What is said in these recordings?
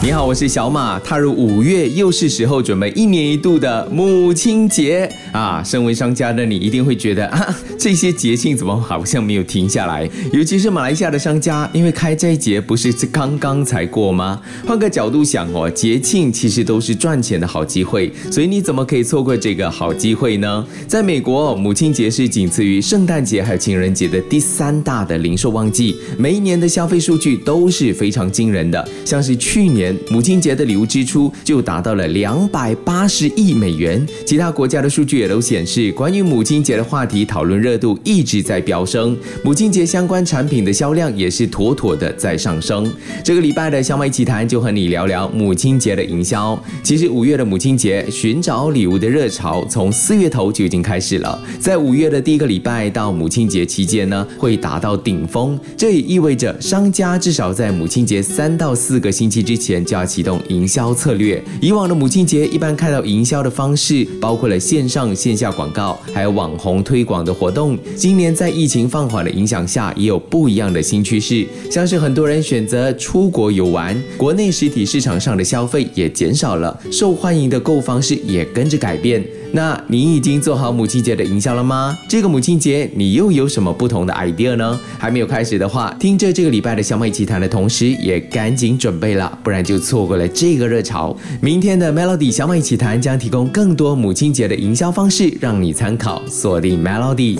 你好，我是小马。踏入五月，又是时候准备一年一度的母亲节啊！身为商家的你，一定会觉得啊，这些节庆怎么好像没有停下来？尤其是马来西亚的商家，因为开斋节不是刚刚才过吗？换个角度想哦，节庆其实都是赚钱的好机会，所以你怎么可以错过这个好机会呢？在美国，母亲节是仅次于圣诞节还有情人节的第三大的零售旺季，每一年的消费数据都是非常惊人的，像是去年。母亲节的礼物支出就达到了两百八十亿美元。其他国家的数据也都显示，关于母亲节的话题讨论热度一直在飙升，母亲节相关产品的销量也是妥妥的在上升。这个礼拜的小马一起谈就和你聊聊母亲节的营销。其实五月的母亲节寻找礼物的热潮从四月头就已经开始了，在五月的第一个礼拜到母亲节期间呢，会达到顶峰。这也意味着商家至少在母亲节三到四个星期之前。就要启动营销策略。以往的母亲节一般看到营销的方式包括了线上线下广告，还有网红推广的活动。今年在疫情放缓的影响下，也有不一样的新趋势，像是很多人选择出国游玩，国内实体市场上的消费也减少了，受欢迎的购物方式也跟着改变。那你已经做好母亲节的营销了吗？这个母亲节你又有什么不同的 idea 呢？还没有开始的话，听着这个礼拜的小美奇谈的同时，也赶紧准备了，不然就错过了这个热潮。明天的 Melody 小美奇谈将提供更多母亲节的营销方式，让你参考。锁定 Melody。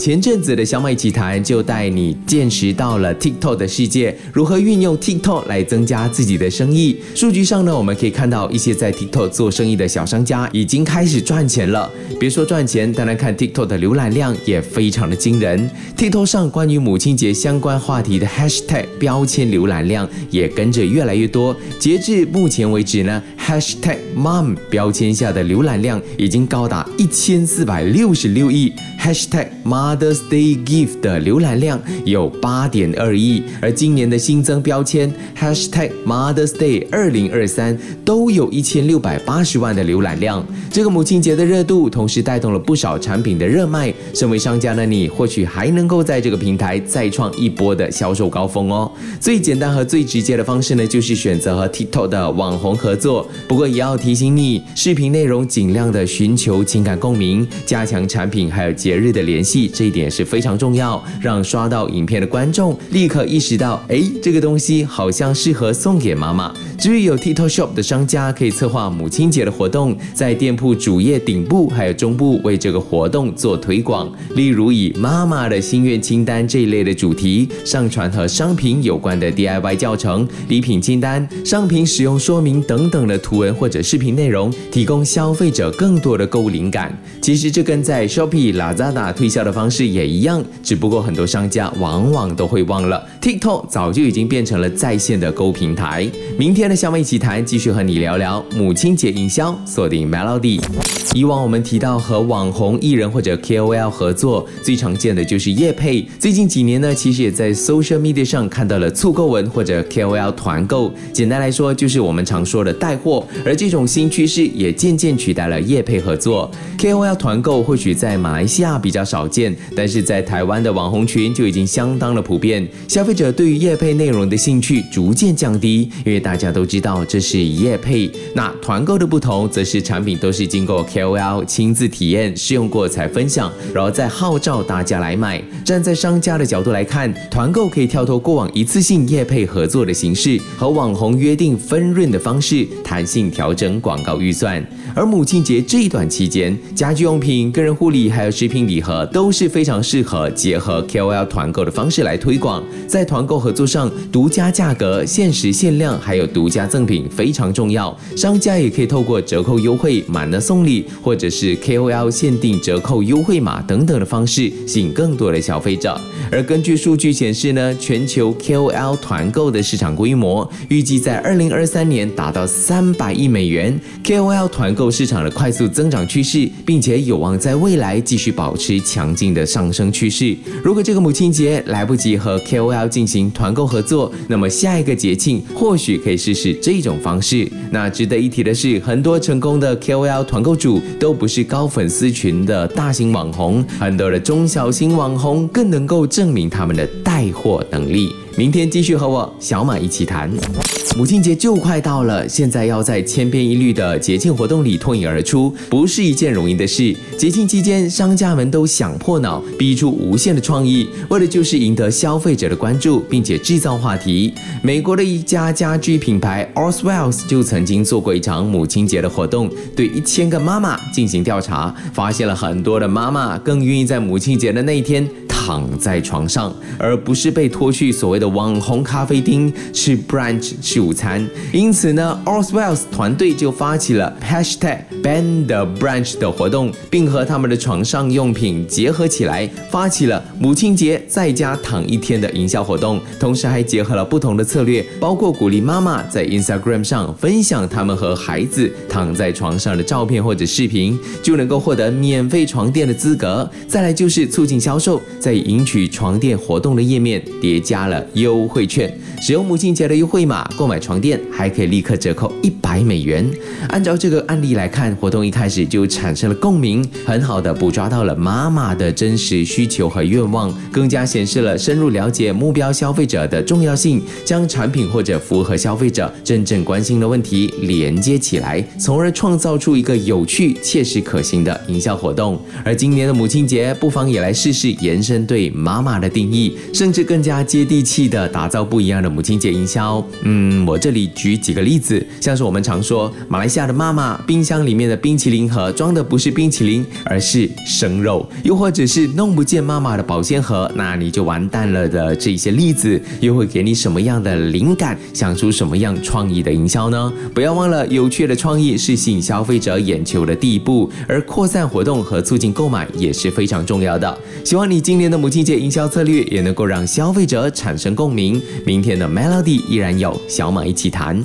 前阵子的小美奇谈就带你见识到了 TikTok 的世界，如何运用 TikTok 来增加自己的生意。数据上呢，我们可以看到一些在 TikTok 做生意的小商家已经开始赚赚钱了。别说赚钱，当然看 TikTok 的浏览量也非常的惊人。TikTok 上关于母亲节相关话题的 Hashtag 标签浏览量也跟着越来越多。截至目前为止呢 hashtag Mom 标签下的浏览量已经高达一千四百六十六亿。Hashtag Mother's Day Gift 的浏览量有八点二亿，而今年的新增标签 Hashtag Mother's Day 二零二三都有一千六百八十万的浏览量。这个母亲节的热度，同时带动了不少产品的热卖。身为商家的你，或许还能够在这个平台再创一波的销售高峰哦。最简单和最直接的方式呢，就是选择和 TikTok 的网红合作。不过也要提醒你，视频内容尽量的寻求情感共鸣，加强产品还有节。日的联系，这一点是非常重要，让刷到影片的观众立刻意识到，哎，这个东西好像适合送给妈妈。至于有 TikTok Shop 的商家，可以策划母亲节的活动，在店铺主页顶部还有中部为这个活动做推广，例如以妈妈的心愿清单这一类的主题，上传和商品有关的 DIY 教程、礼品清单、商品使用说明等等的图文或者视频内容，提供消费者更多的购物灵感。其实这跟在 Shopee、Lazada 推销的方式也一样，只不过很多商家往往都会忘了，TikTok 早就已经变成了在线的购物平台。明天的小美一起谈，继续和你聊聊母亲节营销，锁定 Melody。以往我们提到和网红艺人或者 KOL 合作，最常见的就是叶配。最近几年呢，其实也在 social media 上看到了促购文或者 KOL 团购。简单来说，就是我们常说的带货。而这种新趋势也渐渐取代了叶配合作。KOL 团购或许在马来西亚比较少见，但是在台湾的网红群就已经相当的普遍。消费者对于叶配内容的兴趣逐渐降低，因为大家都知道这是叶配。那团购的不同，则是产品都是经过 K O L 亲自体验试用过才分享，然后再号召大家来买。站在商家的角度来看，团购可以跳脱过往一次性业配合作的形式，和网红约定分润的方式，谈性调整广告预算。而母亲节这一段期间，家居用品、个人护理还有食品礼盒都是非常适合结合 KOL 团购的方式来推广。在团购合作上，独家价格、限时限量还有独家赠品非常重要。商家也可以透过折扣优惠、满额送礼。或者是 KOL 限定折扣优惠码等等的方式，吸引更多的消费者。而根据数据显示呢，全球 KOL 团购的市场规模预计在二零二三年达到三百亿美元。KOL 团购市场的快速增长趋势，并且有望在未来继续保持强劲的上升趋势。如果这个母亲节来不及和 KOL 进行团购合作，那么下一个节庆或许可以试试这种方式。那值得一提的是，很多成功的 KOL 团购主都不是高粉丝群的大型网红，很多的中小型网红更能够证明他们的带货能力。明天继续和我小马一起谈。母亲节就快到了，现在要在千篇一律的节庆活动里脱颖而出，不是一件容易的事。节庆期间，商家们都想破脑，逼出无限的创意，为的就是赢得消费者的关注，并且制造话题。美国的一家家居品牌 Oswells 就曾经做过一场母亲节的活动，对一千个妈妈进行调查，发现了很多的妈妈更愿意在母亲节的那一天。躺在床上，而不是被拖去所谓的网红咖啡厅吃 brunch 吃午餐。因此呢，Oswells 团队就发起了 Hashtag Ban the Brunch 的活动，并和他们的床上用品结合起来，发起了母亲节在家躺一天的营销活动。同时还结合了不同的策略，包括鼓励妈妈在 Instagram 上分享他们和孩子躺在床上的照片或者视频，就能够获得免费床垫的资格。再来就是促进销售，在赢取床垫活动的页面叠加了优惠券，使用母亲节的优惠码购买床垫，还可以立刻折扣一百美元。按照这个案例来看，活动一开始就产生了共鸣，很好的捕捉到了妈妈的真实需求和愿望，更加显示了深入了解目标消费者的重要性，将产品或者符合消费者真正关心的问题连接起来，从而创造出一个有趣、切实可行的营销活动。而今年的母亲节，不妨也来试试延伸。对妈妈的定义，甚至更加接地气的打造不一样的母亲节营销。嗯，我这里举几个例子，像是我们常说，马来西亚的妈妈冰箱里面的冰淇淋盒装的不是冰淇淋，而是生肉，又或者是弄不见妈妈的保鲜盒，那你就完蛋了的这些例子，又会给你什么样的灵感，想出什么样创意的营销呢？不要忘了，有趣的创意是吸引消费者眼球的第一步，而扩散活动和促进购买也是非常重要的。希望你今年母亲节营销策略也能够让消费者产生共鸣。明天的 Melody 依然有小马一起谈。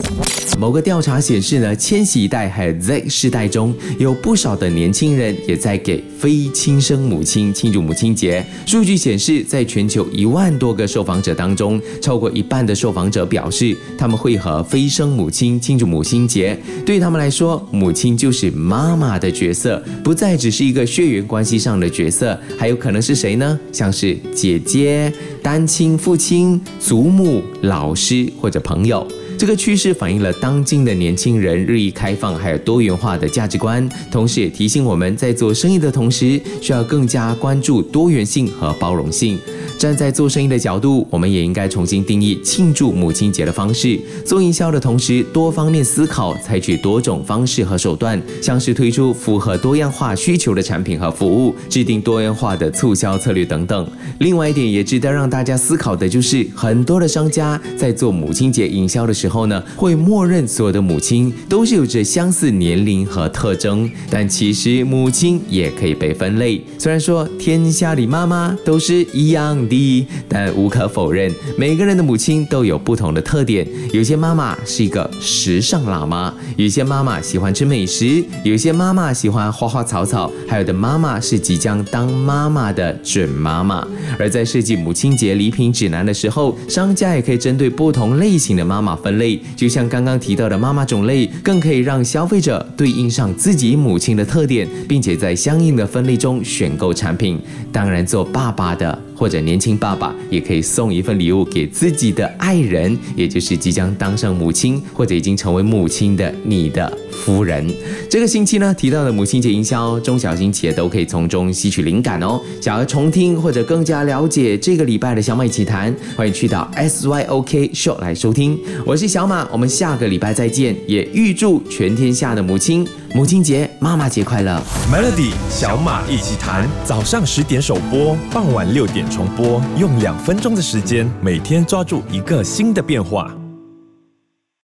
某个调查显示呢，千禧一代还有 Z 世代中有不少的年轻人也在给非亲生母亲庆祝母亲节。数据显示，在全球一万多个受访者当中，超过一半的受访者表示他们会和非生母亲庆祝母亲节。对他们来说，母亲就是妈妈的角色，不再只是一个血缘关系上的角色，还有可能是谁呢？像是姐姐、单亲父亲、祖母、老师或者朋友。这个趋势反映了当今的年轻人日益开放还有多元化的价值观，同时也提醒我们在做生意的同时，需要更加关注多元性和包容性。站在做生意的角度，我们也应该重新定义庆祝母亲节的方式。做营销的同时，多方面思考，采取多种方式和手段，像是推出符合多样化需求的产品和服务，制定多元化的促销策略等等。另外一点也值得让大家思考的就是，很多的商家在做母亲节营销的时候呢，会默认所有的母亲都是有着相似年龄和特征，但其实母亲也可以被分类。虽然说天下里妈妈都是一样。第一，但无可否认，每个人的母亲都有不同的特点。有些妈妈是一个时尚辣妈，有些妈妈喜欢吃美食，有些妈妈喜欢花花草草，还有的妈妈是即将当妈妈的准妈妈。而在设计母亲节礼品指南的时候，商家也可以针对不同类型的妈妈分类，就像刚刚提到的妈妈种类，更可以让消费者对应上自己母亲的特点，并且在相应的分类中选购产品。当然，做爸爸的。或者年轻爸爸也可以送一份礼物给自己的爱人，也就是即将当上母亲或者已经成为母亲的你的夫人。这个星期呢提到的母亲节营销，中小型企业都可以从中吸取灵感哦。想要重听或者更加了解这个礼拜的小马一起谈，欢迎去到 SYOK Show 来收听。我是小马，我们下个礼拜再见。也预祝全天下的母亲母亲节、妈妈节快乐。Melody 小马一起谈，早上十点首播，傍晚六点。重播，用两分钟的时间，每天抓住一个新的变化。